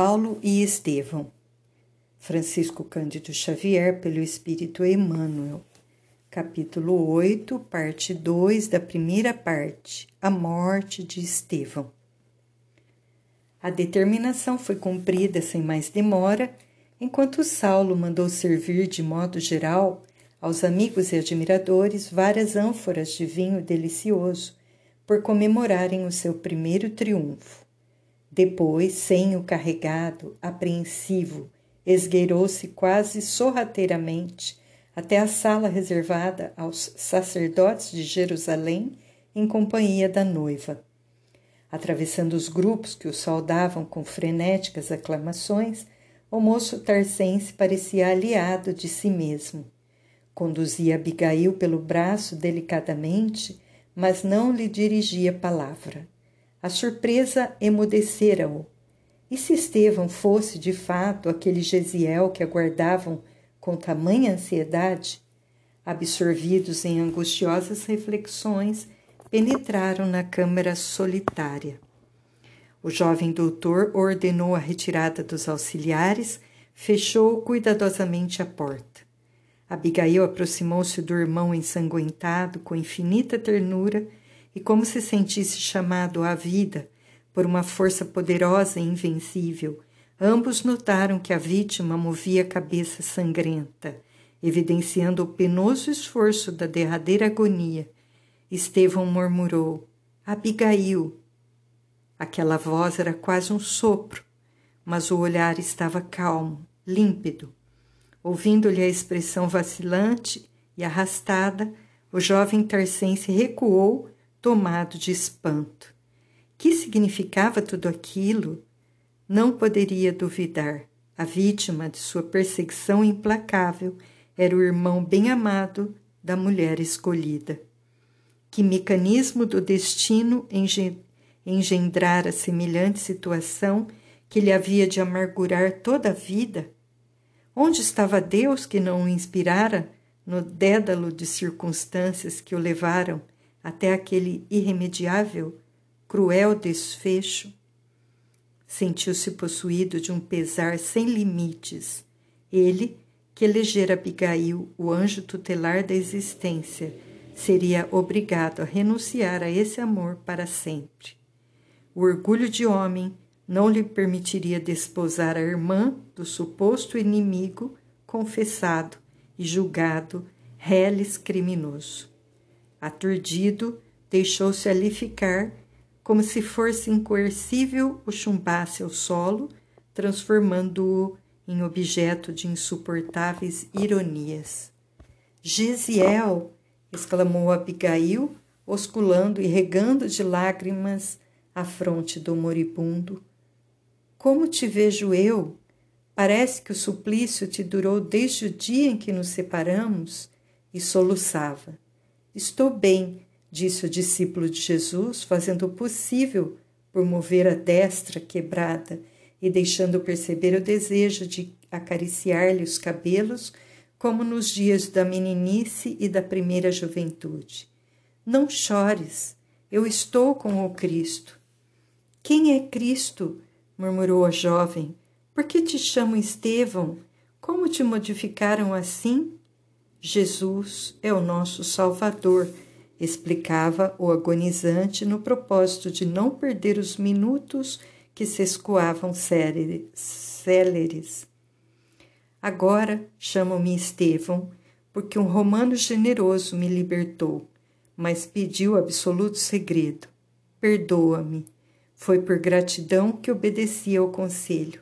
Paulo e Estevão. Francisco Cândido Xavier, pelo Espírito Emmanuel. Capítulo 8, parte 2 da primeira parte: A morte de Estevão. A determinação foi cumprida sem mais demora, enquanto Saulo mandou servir de modo geral aos amigos e admiradores várias ânforas de vinho delicioso por comemorarem o seu primeiro triunfo. Depois, sem o carregado, apreensivo, esgueirou-se quase sorrateiramente até a sala reservada aos sacerdotes de Jerusalém em companhia da noiva. Atravessando os grupos que o saudavam com frenéticas aclamações, o moço tarcense parecia aliado de si mesmo. Conduzia Abigail pelo braço delicadamente, mas não lhe dirigia palavra. A surpresa emudecera-o. E se Estevão fosse, de fato, aquele Gesiel que aguardavam com tamanha ansiedade? Absorvidos em angustiosas reflexões, penetraram na câmara solitária. O jovem doutor ordenou a retirada dos auxiliares, fechou cuidadosamente a porta. Abigail aproximou-se do irmão ensanguentado com infinita ternura e como se sentisse chamado à vida por uma força poderosa e invencível, ambos notaram que a vítima movia a cabeça sangrenta, evidenciando o penoso esforço da derradeira agonia. Estevão murmurou: Abigail. Aquela voz era quase um sopro, mas o olhar estava calmo, límpido. Ouvindo-lhe a expressão vacilante e arrastada, o jovem tarcense recuou tomado de espanto. Que significava tudo aquilo? Não poderia duvidar. A vítima de sua perseguição implacável era o irmão bem-amado da mulher escolhida. Que mecanismo do destino engendrara semelhante situação que lhe havia de amargurar toda a vida? Onde estava Deus que não o inspirara no dédalo de circunstâncias que o levaram até aquele irremediável, cruel desfecho, sentiu-se possuído de um pesar sem limites. Ele, que elegera Abigail o anjo tutelar da existência, seria obrigado a renunciar a esse amor para sempre. O orgulho de homem não lhe permitiria desposar a irmã do suposto inimigo confessado e julgado reles criminoso. Aturdido, deixou-se ali ficar, como se fosse incoercível o chumbasse ao solo, transformando-o em objeto de insuportáveis ironias. Gisiel! exclamou Abigail, osculando e regando de lágrimas a fronte do moribundo. Como te vejo eu? Parece que o suplício te durou desde o dia em que nos separamos. E soluçava. Estou bem, disse o discípulo de Jesus, fazendo o possível por mover a destra quebrada e deixando perceber o desejo de acariciar-lhe os cabelos, como nos dias da meninice e da primeira juventude. Não chores, eu estou com o Cristo. Quem é Cristo? murmurou a jovem. Por que te chamo Estevão? Como te modificaram assim? Jesus é o nosso Salvador, explicava o agonizante no propósito de não perder os minutos que se escoavam céleres. Agora chamo-me Estevão, porque um romano generoso me libertou, mas pediu absoluto segredo. Perdoa-me. Foi por gratidão que obedeci ao conselho.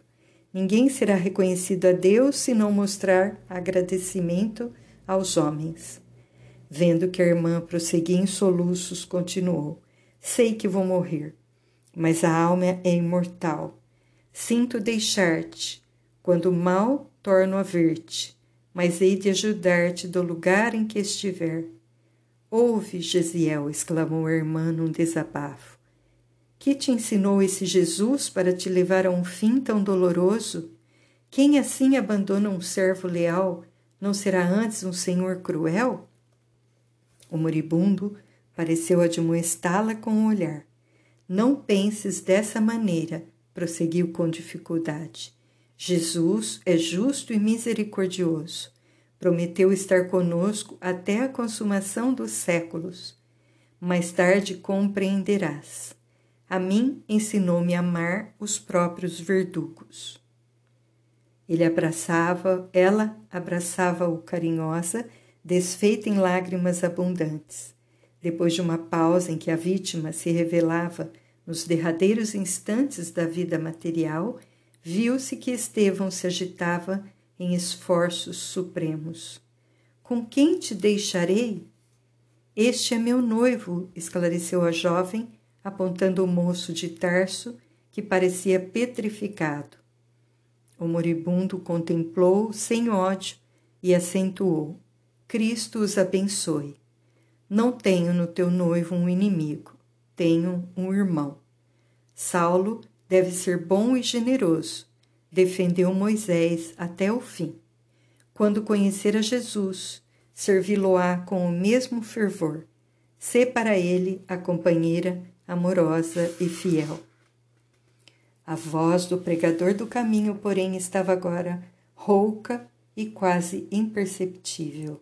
Ninguém será reconhecido a Deus se não mostrar agradecimento aos homens. Vendo que a irmã prosseguia em soluços, continuou: Sei que vou morrer, mas a alma é imortal. Sinto deixar-te, quando mal torno a ver-te, mas hei de ajudar-te do lugar em que estiver. Ouve, Gesiel, exclamou a irmã num desabafo. Que te ensinou esse Jesus para te levar a um fim tão doloroso? Quem assim abandona um servo leal não será antes um senhor cruel? O moribundo pareceu admoestá-la com o olhar. Não penses dessa maneira, prosseguiu com dificuldade. Jesus é justo e misericordioso. Prometeu estar conosco até a consumação dos séculos. Mais tarde compreenderás. A mim ensinou-me a amar os próprios verdugos. Ele abraçava, ela abraçava-o carinhosa, desfeita em lágrimas abundantes. Depois de uma pausa em que a vítima se revelava nos derradeiros instantes da vida material, viu-se que Estevão se agitava em esforços supremos. Com quem te deixarei? Este é meu noivo, esclareceu a jovem, apontando o moço de Tarso, que parecia petrificado. O moribundo contemplou sem ódio e acentuou: Cristo os abençoe. Não tenho no teu noivo um inimigo, tenho um irmão. Saulo deve ser bom e generoso. Defendeu Moisés até o fim. Quando conhecer a Jesus, servi-lo-á com o mesmo fervor. Sê para ele a companheira amorosa e fiel. A voz do pregador do caminho, porém, estava agora rouca e quase imperceptível.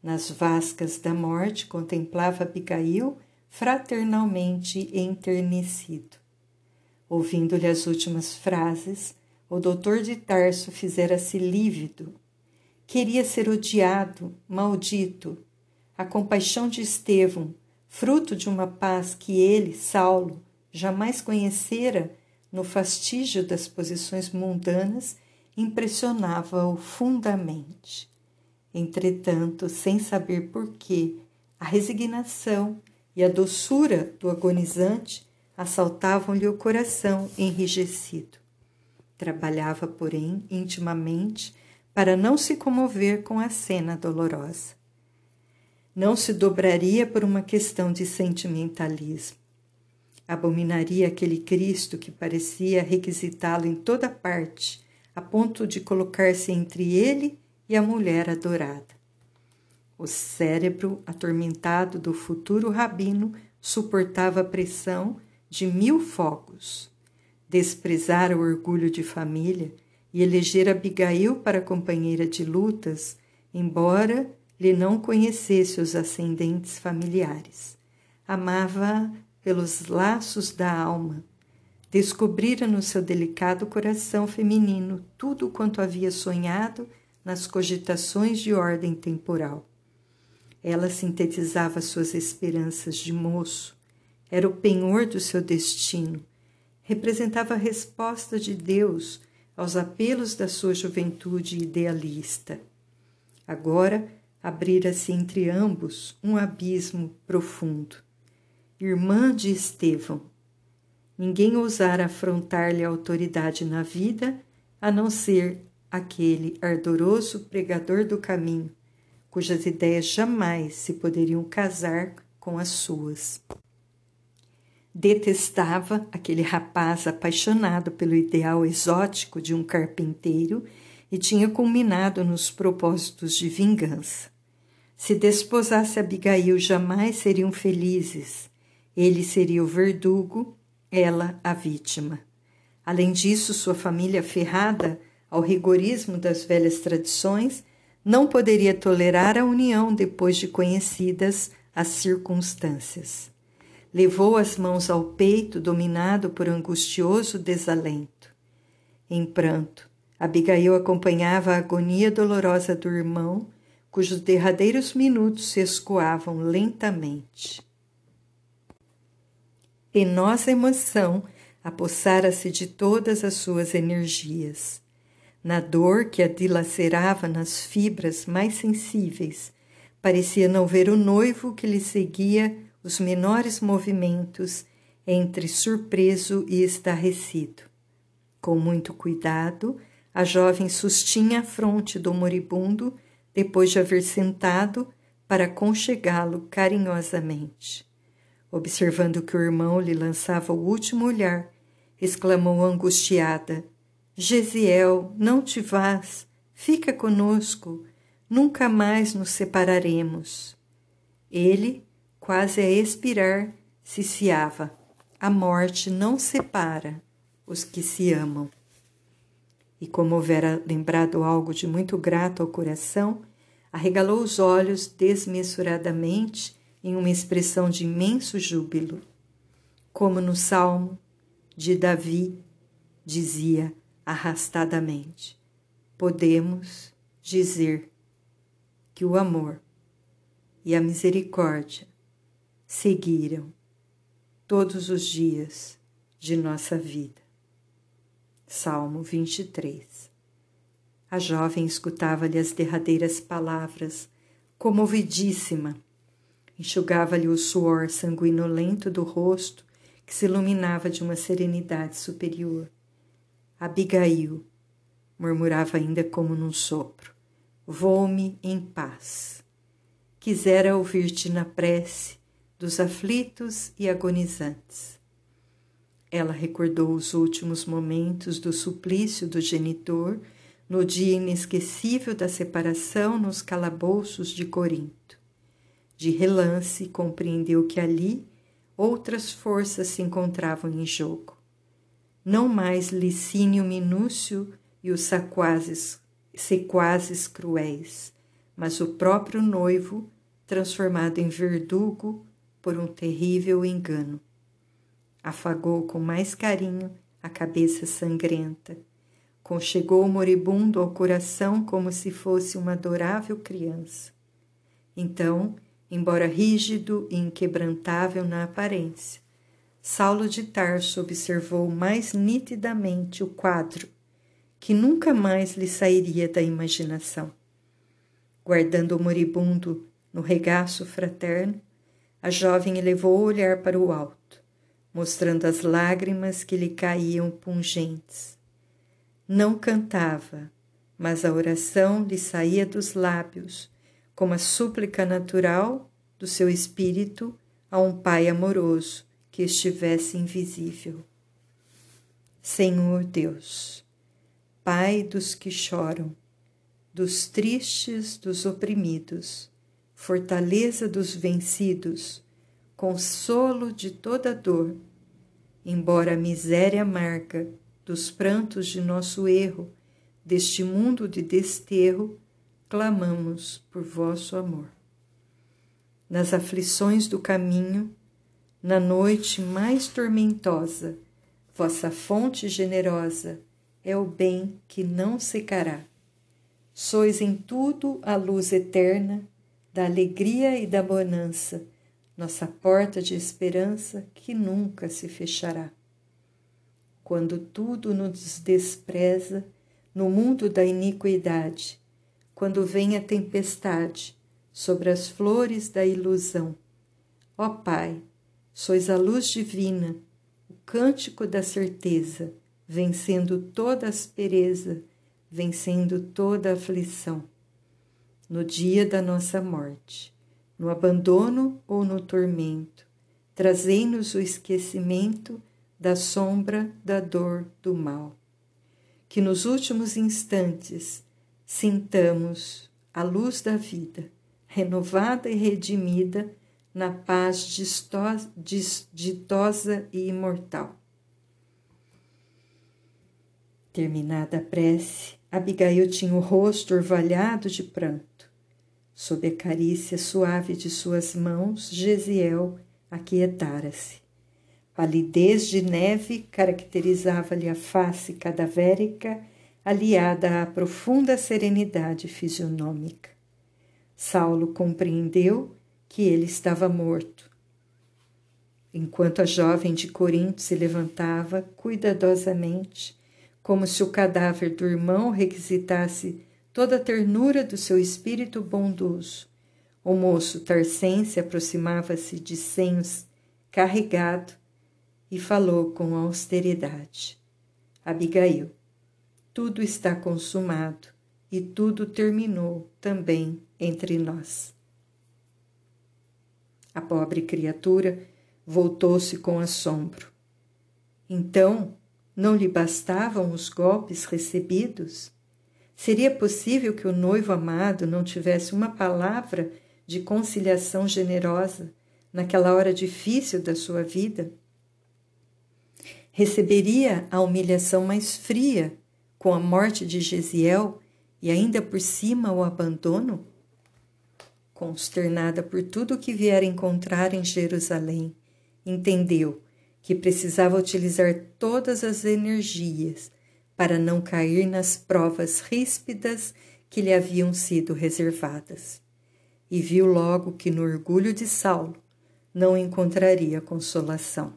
Nas vascas da morte contemplava Abigail fraternalmente enternecido. Ouvindo-lhe as últimas frases, o doutor de Tarso fizera-se lívido. Queria ser odiado, maldito. A compaixão de Estevão, fruto de uma paz que ele, Saulo, jamais conhecera, no fastígio das posições mundanas, impressionava-o fundamente. Entretanto, sem saber por quê, a resignação e a doçura do agonizante assaltavam-lhe o coração enrijecido. Trabalhava, porém, intimamente para não se comover com a cena dolorosa. Não se dobraria por uma questão de sentimentalismo. Abominaria aquele Cristo que parecia requisitá-lo em toda parte, a ponto de colocar-se entre ele e a mulher adorada. O cérebro atormentado do futuro rabino suportava a pressão de mil fogos. Desprezar o orgulho de família e eleger Abigail para companheira de lutas, embora lhe não conhecesse os ascendentes familiares. Amava pelos laços da alma. Descobrira no seu delicado coração feminino tudo quanto havia sonhado nas cogitações de ordem temporal. Ela sintetizava suas esperanças de moço, era o penhor do seu destino, representava a resposta de Deus aos apelos da sua juventude idealista. Agora abrira-se entre ambos um abismo profundo irmã de Estevão. Ninguém ousara afrontar-lhe a autoridade na vida, a não ser aquele ardoroso pregador do caminho, cujas ideias jamais se poderiam casar com as suas. Detestava aquele rapaz apaixonado pelo ideal exótico de um carpinteiro e tinha culminado nos propósitos de vingança. Se desposasse Abigail, jamais seriam felizes ele seria o verdugo, ela a vítima. Além disso, sua família, ferrada ao rigorismo das velhas tradições, não poderia tolerar a união depois de conhecidas as circunstâncias. Levou as mãos ao peito, dominado por angustioso desalento. Em pranto, Abigail acompanhava a agonia dolorosa do irmão, cujos derradeiros minutos se escoavam lentamente. Penosa emoção apossara-se de todas as suas energias. Na dor que a dilacerava nas fibras mais sensíveis, parecia não ver o noivo que lhe seguia os menores movimentos entre surpreso e estarrecido. Com muito cuidado, a jovem sustinha a fronte do moribundo depois de haver sentado para conchegá-lo carinhosamente. Observando que o irmão lhe lançava o último olhar, exclamou angustiada: Gesiel, não te vás, fica conosco, nunca mais nos separaremos. Ele, quase a expirar, ciciava: A morte não separa, os que se amam. E como houvera lembrado algo de muito grato ao coração, arregalou os olhos desmesuradamente em uma expressão de imenso júbilo. Como no salmo de Davi dizia arrastadamente: podemos dizer que o amor e a misericórdia seguiram todos os dias de nossa vida. Salmo 23 A jovem escutava-lhe as derradeiras palavras, comovidíssima. Enxugava-lhe o suor sanguinolento do rosto, que se iluminava de uma serenidade superior. Abigail, murmurava ainda como num sopro, vou-me em paz. Quisera ouvir-te na prece dos aflitos e agonizantes. Ela recordou os últimos momentos do suplício do genitor no dia inesquecível da separação nos calabouços de Corinto. De relance, compreendeu que ali outras forças se encontravam em jogo. Não mais Licínio Minúcio e os sequazes, sequazes cruéis, mas o próprio noivo transformado em verdugo por um terrível engano. Afagou com mais carinho a cabeça sangrenta, conchegou o moribundo ao coração como se fosse uma adorável criança. Então, embora rígido e inquebrantável na aparência, Saulo de Tarso observou mais nitidamente o quadro que nunca mais lhe sairia da imaginação. Guardando o moribundo no regaço fraterno, a jovem elevou o olhar para o alto, mostrando as lágrimas que lhe caíam pungentes. Não cantava, mas a oração lhe saía dos lábios, como a súplica natural do seu espírito a um Pai amoroso que estivesse invisível. Senhor Deus, Pai dos que choram, dos tristes, dos oprimidos, fortaleza dos vencidos, consolo de toda dor, embora a miséria amarga dos prantos de nosso erro, deste mundo de desterro, clamamos por vosso amor. Nas aflições do caminho, na noite mais tormentosa, vossa fonte generosa, é o bem que não secará. Sois em tudo a luz eterna da alegria e da bonança, nossa porta de esperança que nunca se fechará. Quando tudo nos despreza, no mundo da iniquidade, quando vem a tempestade sobre as flores da ilusão, ó Pai, sois a luz divina, o cântico da certeza vencendo toda aspereza, vencendo toda aflição. No dia da nossa morte, no abandono ou no tormento, trazei-nos o esquecimento da sombra da dor do mal. Que nos últimos instantes sintamos a luz da vida, renovada e redimida na paz ditosa e imortal Terminada a prece, Abigail tinha o rosto orvalhado de pranto. Sob a carícia suave de suas mãos, Gesiel aquietara-se. Palidez de neve caracterizava-lhe a face cadavérica, aliada à profunda serenidade fisionômica. Saulo compreendeu que ele estava morto. Enquanto a jovem de Corinto se levantava cuidadosamente, como se o cadáver do irmão requisitasse toda a ternura do seu espírito bondoso. O moço tarcense aproximava-se de senhos carregado e falou com austeridade. Abigail, tudo está consumado e tudo terminou também entre nós. A pobre criatura voltou-se com assombro. Então não lhe bastavam os golpes recebidos? Seria possível que o noivo amado não tivesse uma palavra de conciliação generosa naquela hora difícil da sua vida? Receberia a humilhação mais fria com a morte de Gesiel e ainda por cima o abandono? Consternada por tudo o que viera encontrar em Jerusalém, entendeu que precisava utilizar todas as energias para não cair nas provas ríspidas que lhe haviam sido reservadas. E viu logo que no orgulho de Saulo não encontraria consolação.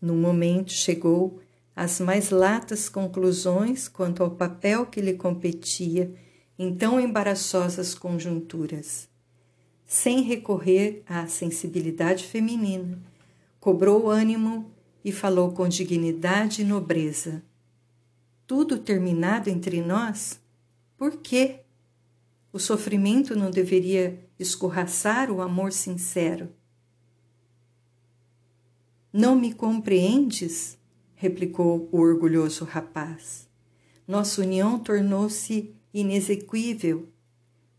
No momento chegou às mais latas conclusões quanto ao papel que lhe competia em tão embaraçosas conjunturas. Sem recorrer à sensibilidade feminina, cobrou ânimo e falou com dignidade e nobreza. Tudo terminado entre nós? Por quê? O sofrimento não deveria escorraçar o amor sincero. Não me compreendes? Replicou o orgulhoso rapaz. Nossa união tornou-se inexequível.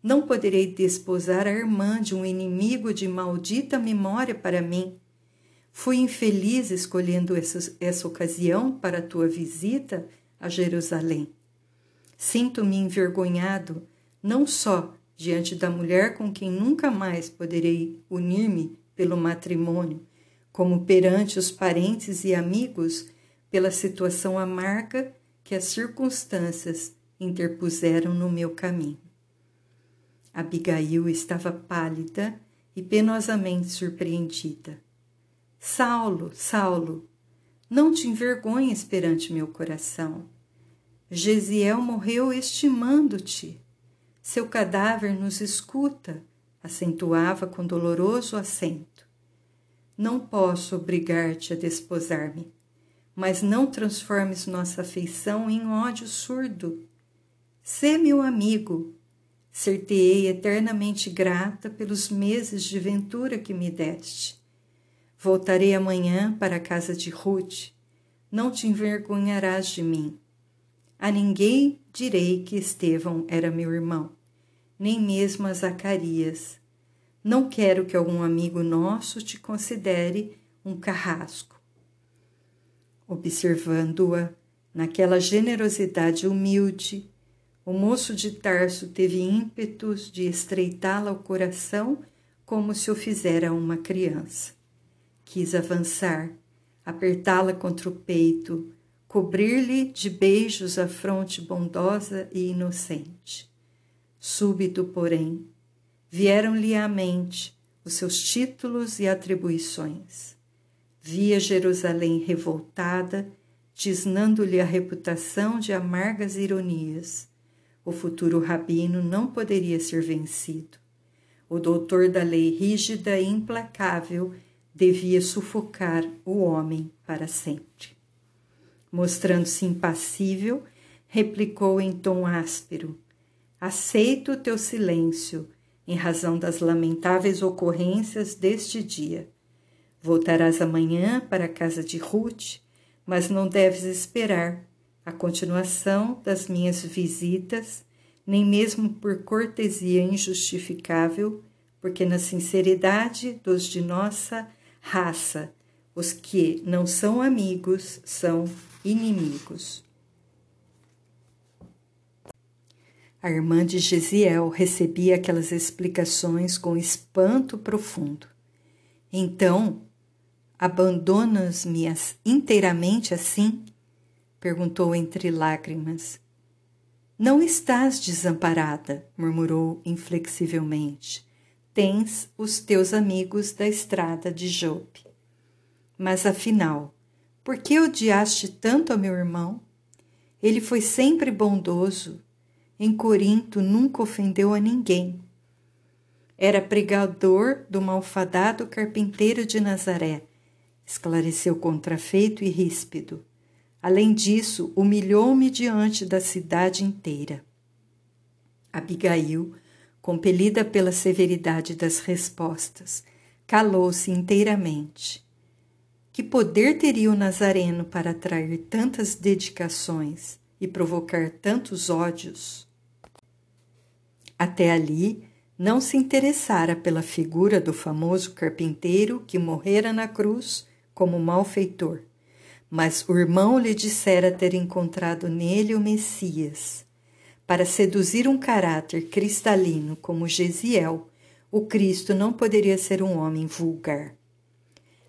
Não poderei desposar a irmã de um inimigo de maldita memória para mim. Fui infeliz escolhendo essa, essa ocasião para a tua visita a Jerusalém. Sinto-me envergonhado, não só diante da mulher com quem nunca mais poderei unir-me pelo matrimônio, como perante os parentes e amigos pela situação amarga que as circunstâncias interpuseram no meu caminho. Abigail estava pálida e penosamente surpreendida. Saulo, Saulo, não te envergonhes perante meu coração. Gesiel morreu estimando-te. Seu cadáver nos escuta, acentuava com doloroso acento. Não posso obrigar-te a desposar-me, mas não transformes nossa afeição em ódio surdo. Sê meu amigo, ser-te-ei eternamente grata pelos meses de ventura que me deste. Voltarei amanhã para a casa de Ruth. Não te envergonharás de mim. A ninguém direi que Estevão era meu irmão, nem mesmo a Zacarias. Não quero que algum amigo nosso te considere um carrasco. Observando-a naquela generosidade humilde, o moço de Tarso teve ímpetos de estreitá-la ao coração como se o fizera uma criança. Quis avançar, apertá-la contra o peito, cobrir-lhe de beijos a fronte bondosa e inocente. Súbito, porém, vieram-lhe à mente os seus títulos e atribuições. Via Jerusalém revoltada, tisnando-lhe a reputação de amargas ironias. O futuro rabino não poderia ser vencido. O doutor da lei rígida e implacável devia sufocar o homem para sempre. Mostrando-se impassível, replicou em tom áspero: Aceito o teu silêncio, em razão das lamentáveis ocorrências deste dia. Voltarás amanhã para a casa de Ruth, mas não deves esperar a continuação das minhas visitas, nem mesmo por cortesia injustificável, porque na sinceridade dos de nossa raça, os que não são amigos são inimigos. A irmã de Gesiel recebia aquelas explicações com espanto profundo. Então, abandonas-me inteiramente assim? perguntou entre lágrimas. Não estás desamparada, murmurou inflexivelmente. Tens os teus amigos da estrada de Jope. Mas afinal, por que odiaste tanto a meu irmão? Ele foi sempre bondoso. Em Corinto nunca ofendeu a ninguém. Era pregador do malfadado carpinteiro de Nazaré, esclareceu contrafeito e ríspido. Além disso, humilhou-me diante da cidade inteira. Abigail, compelida pela severidade das respostas, calou-se inteiramente. Que poder teria o Nazareno para atrair tantas dedicações e provocar tantos ódios? Até ali, não se interessara pela figura do famoso carpinteiro que morrera na cruz como malfeitor, mas o irmão lhe dissera ter encontrado nele o Messias. Para seduzir um caráter cristalino como Gesiel, o Cristo não poderia ser um homem vulgar.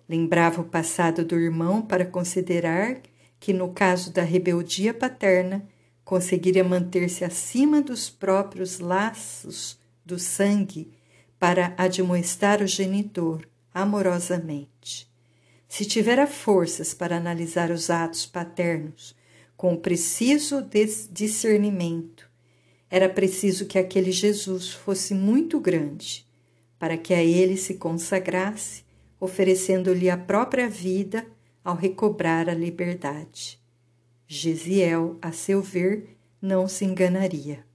Lembrava o passado do irmão para considerar que, no caso da rebeldia paterna, conseguiria manter-se acima dos próprios laços do sangue para admoestar o genitor amorosamente. Se tivera forças para analisar os atos paternos com preciso discernimento, era preciso que aquele Jesus fosse muito grande para que a ele se consagrasse, oferecendo-lhe a própria vida ao recobrar a liberdade. Gesiel, a seu ver, não se enganaria.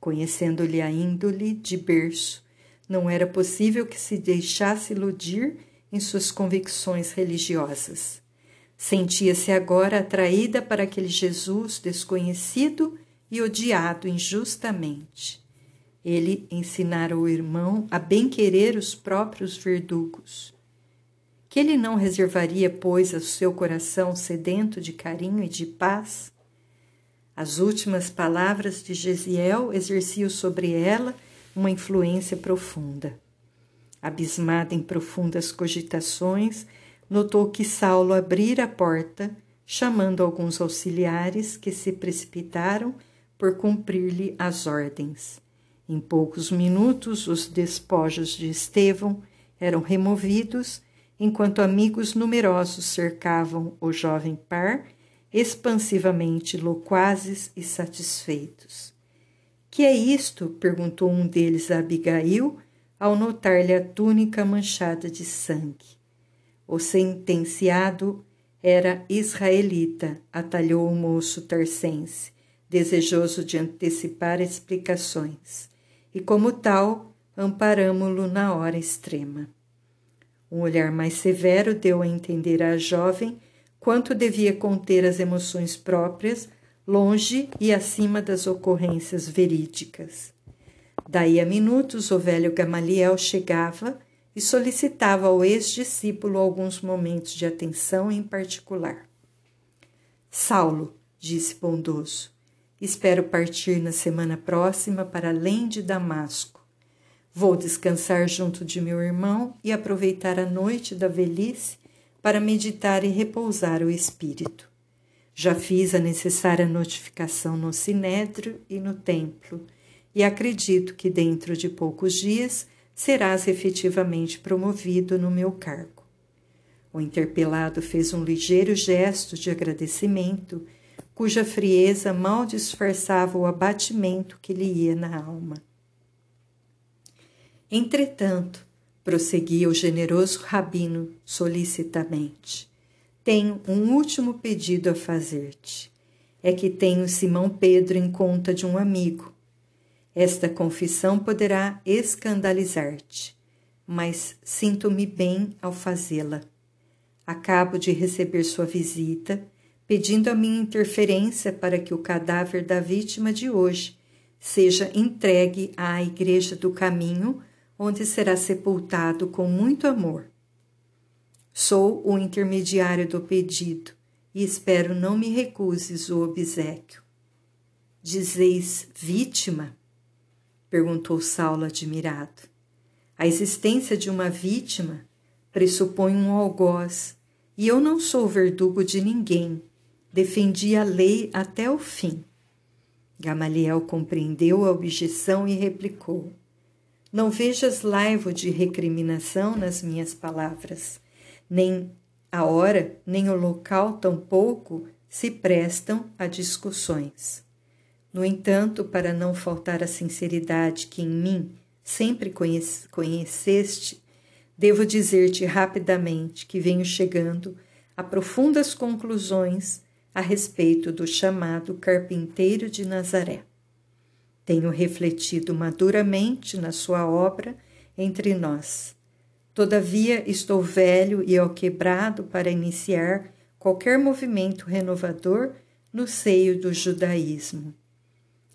Conhecendo-lhe a índole de berço, não era possível que se deixasse iludir em suas convicções religiosas. Sentia-se agora atraída para aquele Jesus desconhecido e odiado injustamente. Ele ensinara o irmão a bem-querer os próprios verdugos. Que ele não reservaria, pois, ao seu coração sedento de carinho e de paz? As últimas palavras de Gesiel exerciam sobre ela uma influência profunda. Abismada em profundas cogitações, notou que Saulo abrira a porta, chamando alguns auxiliares que se precipitaram por cumprir-lhe as ordens. Em poucos minutos, os despojos de Estevão eram removidos, enquanto amigos numerosos cercavam o jovem par, expansivamente loquazes e satisfeitos. Que é isto? perguntou um deles a Abigail, ao notar-lhe a túnica manchada de sangue. O sentenciado era israelita, atalhou o moço tarcense, desejoso de antecipar explicações, e como tal, amparamo-lo na hora extrema. Um olhar mais severo deu a entender à jovem quanto devia conter as emoções próprias, longe e acima das ocorrências verídicas. Daí a minutos, o velho Gamaliel chegava e solicitava ao ex-discípulo alguns momentos de atenção em particular. Saulo, disse bondoso, espero partir na semana próxima para além de Damasco. Vou descansar junto de meu irmão e aproveitar a noite da velhice para meditar e repousar o espírito. Já fiz a necessária notificação no sinédrio e no templo e acredito que dentro de poucos dias serás efetivamente promovido no meu cargo. O interpelado fez um ligeiro gesto de agradecimento, cuja frieza mal disfarçava o abatimento que lhe ia na alma. Entretanto, prosseguia o generoso rabino solicitamente, tenho um último pedido a fazer-te. É que tenho Simão Pedro em conta de um amigo esta confissão poderá escandalizar-te, mas sinto-me bem ao fazê-la. Acabo de receber sua visita, pedindo a minha interferência para que o cadáver da vítima de hoje seja entregue à Igreja do Caminho, onde será sepultado com muito amor. Sou o intermediário do pedido e espero não me recuses o obsequio. Dizeis vítima? Perguntou Saulo admirado. A existência de uma vítima pressupõe um algoz, e eu não sou verdugo de ninguém. Defendi a lei até o fim. Gamaliel compreendeu a objeção e replicou: Não vejas laivo de recriminação nas minhas palavras, nem a hora, nem o local tampouco se prestam a discussões. No entanto, para não faltar a sinceridade que em mim sempre conheceste, devo dizer-te rapidamente que venho chegando a profundas conclusões a respeito do chamado carpinteiro de Nazaré. Tenho refletido maduramente na sua obra entre nós. Todavia, estou velho e alquebrado para iniciar qualquer movimento renovador no seio do judaísmo.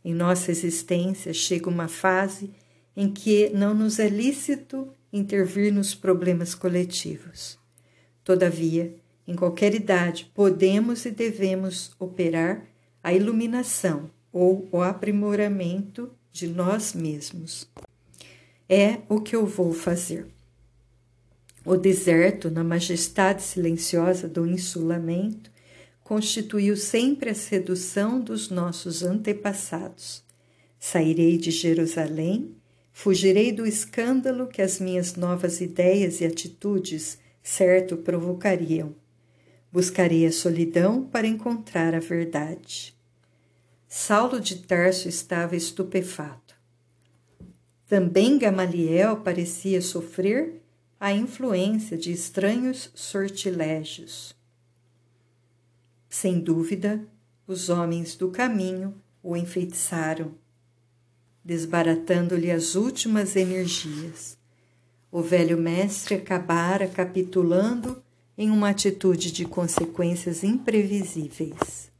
Em nossa existência chega uma fase em que não nos é lícito intervir nos problemas coletivos. Todavia, Em qualquer idade, podemos e devemos operar a iluminação ou o aprimoramento de nós mesmos. É o que eu vou fazer. O deserto, na majestade silenciosa do insulamento, constituiu sempre a sedução dos nossos antepassados. Sairei de Jerusalém, fugirei do escândalo que as minhas novas ideias e atitudes certo provocariam. Buscarei a solidão para encontrar a verdade. Saulo de Tarso estava estupefato. Também Gamaliel parecia sofrer a influência de estranhos sortilégios. Sem dúvida, os homens do caminho o enfeitiçaram, desbaratando-lhe as últimas energias. O velho mestre acabara capitulando em uma atitude de consequências imprevisíveis.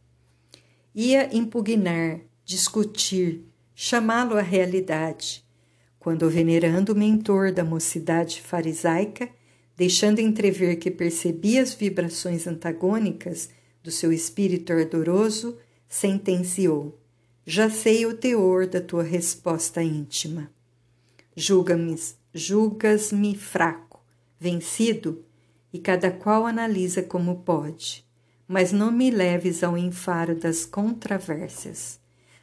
Ia impugnar, discutir, chamá-lo à realidade, quando o venerando mentor da mocidade farisaica, deixando entrever que percebia as vibrações antagônicas do seu espírito ardoroso, sentenciou: Já sei o teor da tua resposta íntima. Julga-me, julgas-me fraco, vencido, e cada qual analisa como pode. Mas não me leves ao enfaro das controvérsias.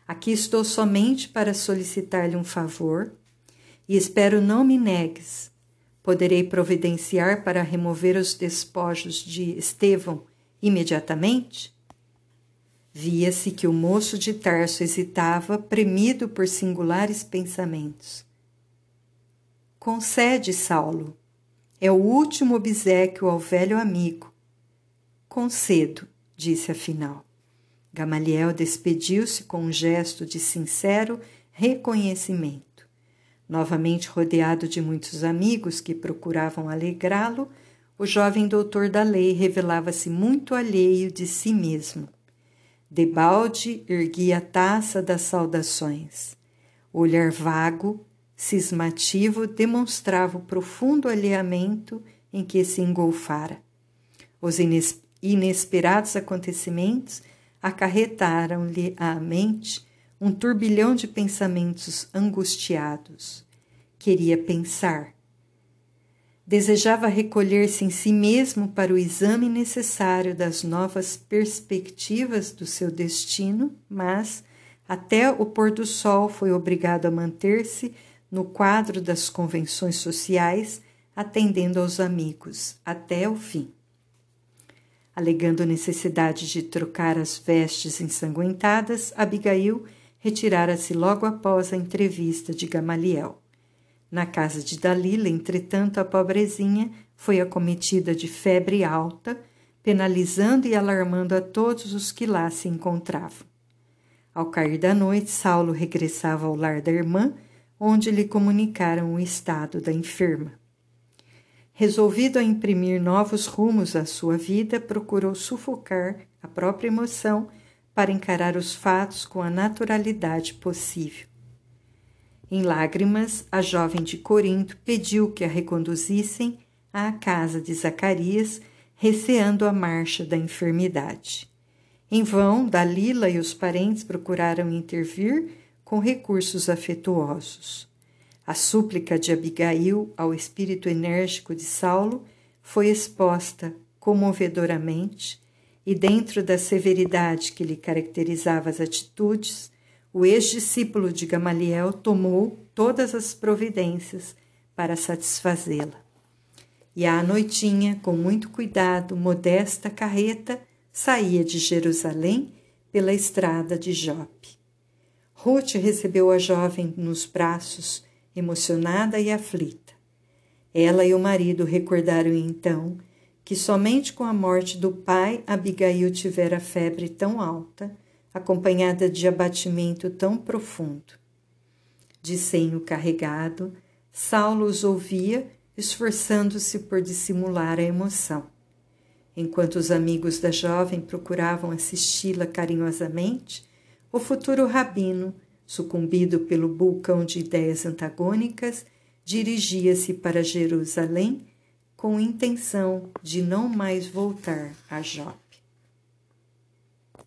Aqui estou somente para solicitar-lhe um favor e espero não me negues. Poderei providenciar para remover os despojos de Estevão imediatamente? Via-se que o moço de Tarso hesitava, premido por singulares pensamentos. Concede, Saulo. É o último obsequio ao velho amigo. Concedo, disse afinal. Gamaliel despediu-se com um gesto de sincero reconhecimento. Novamente rodeado de muitos amigos que procuravam alegrá-lo, o jovem doutor da lei revelava-se muito alheio de si mesmo. Debalde erguia a taça das saudações. O olhar vago, cismativo, demonstrava o profundo alheamento em que se engolfara. Os inesperados acontecimentos acarretaram-lhe à mente um turbilhão de pensamentos angustiados. Queria pensar. Desejava recolher-se em si mesmo para o exame necessário das novas perspectivas do seu destino, mas, até o pôr do sol, foi obrigado a manter-se no quadro das convenções sociais, atendendo aos amigos, até o fim. Alegando necessidade de trocar as vestes ensanguentadas, Abigail retirara-se logo após a entrevista de Gamaliel. Na casa de Dalila, entretanto, a pobrezinha foi acometida de febre alta, penalizando e alarmando a todos os que lá se encontravam. Ao cair da noite, Saulo regressava ao lar da irmã, onde lhe comunicaram o estado da enferma. Resolvido a imprimir novos rumos à sua vida, procurou sufocar a própria emoção para encarar os fatos com a naturalidade possível. Em lágrimas, a jovem de Corinto pediu que a reconduzissem à casa de Zacarias, receando a marcha da enfermidade. Em vão, Dalila e os parentes procuraram intervir com recursos afetuosos. A súplica de Abigail ao espírito enérgico de Saulo foi exposta comovedoramente e dentro da severidade que lhe caracterizava as atitudes, o ex-discípulo de Gamaliel tomou todas as providências para satisfazê-la. E à noitinha, com muito cuidado, modesta carreta saía de Jerusalém pela estrada de Jope. Ruth recebeu a jovem nos braços, emocionada e aflita. Ela e o marido recordaram então que somente com a morte do pai Abigail tivera febre tão alta, acompanhada de abatimento tão profundo. De senho carregado, Saulo os ouvia, esforçando-se por dissimular a emoção. Enquanto os amigos da jovem procuravam assisti-la carinhosamente, o futuro rabino, sucumbido pelo vulcão de ideias antagônicas, dirigia-se para Jerusalém com intenção de não mais voltar a Jope.